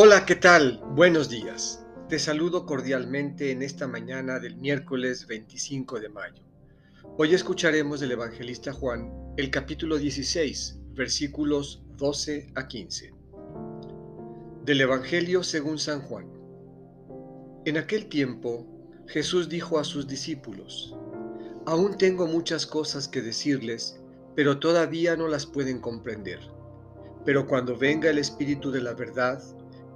Hola, ¿qué tal? Buenos días. Te saludo cordialmente en esta mañana del miércoles 25 de mayo. Hoy escucharemos del evangelista Juan el capítulo 16, versículos 12 a 15. Del Evangelio según San Juan. En aquel tiempo, Jesús dijo a sus discípulos, Aún tengo muchas cosas que decirles, pero todavía no las pueden comprender. Pero cuando venga el Espíritu de la verdad,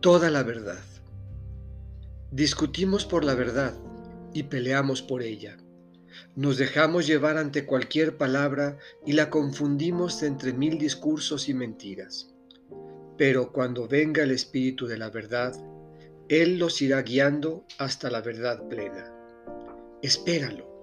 toda la verdad. Discutimos por la verdad y peleamos por ella. Nos dejamos llevar ante cualquier palabra y la confundimos entre mil discursos y mentiras. Pero cuando venga el Espíritu de la verdad, Él los irá guiando hasta la verdad plena. Espéralo.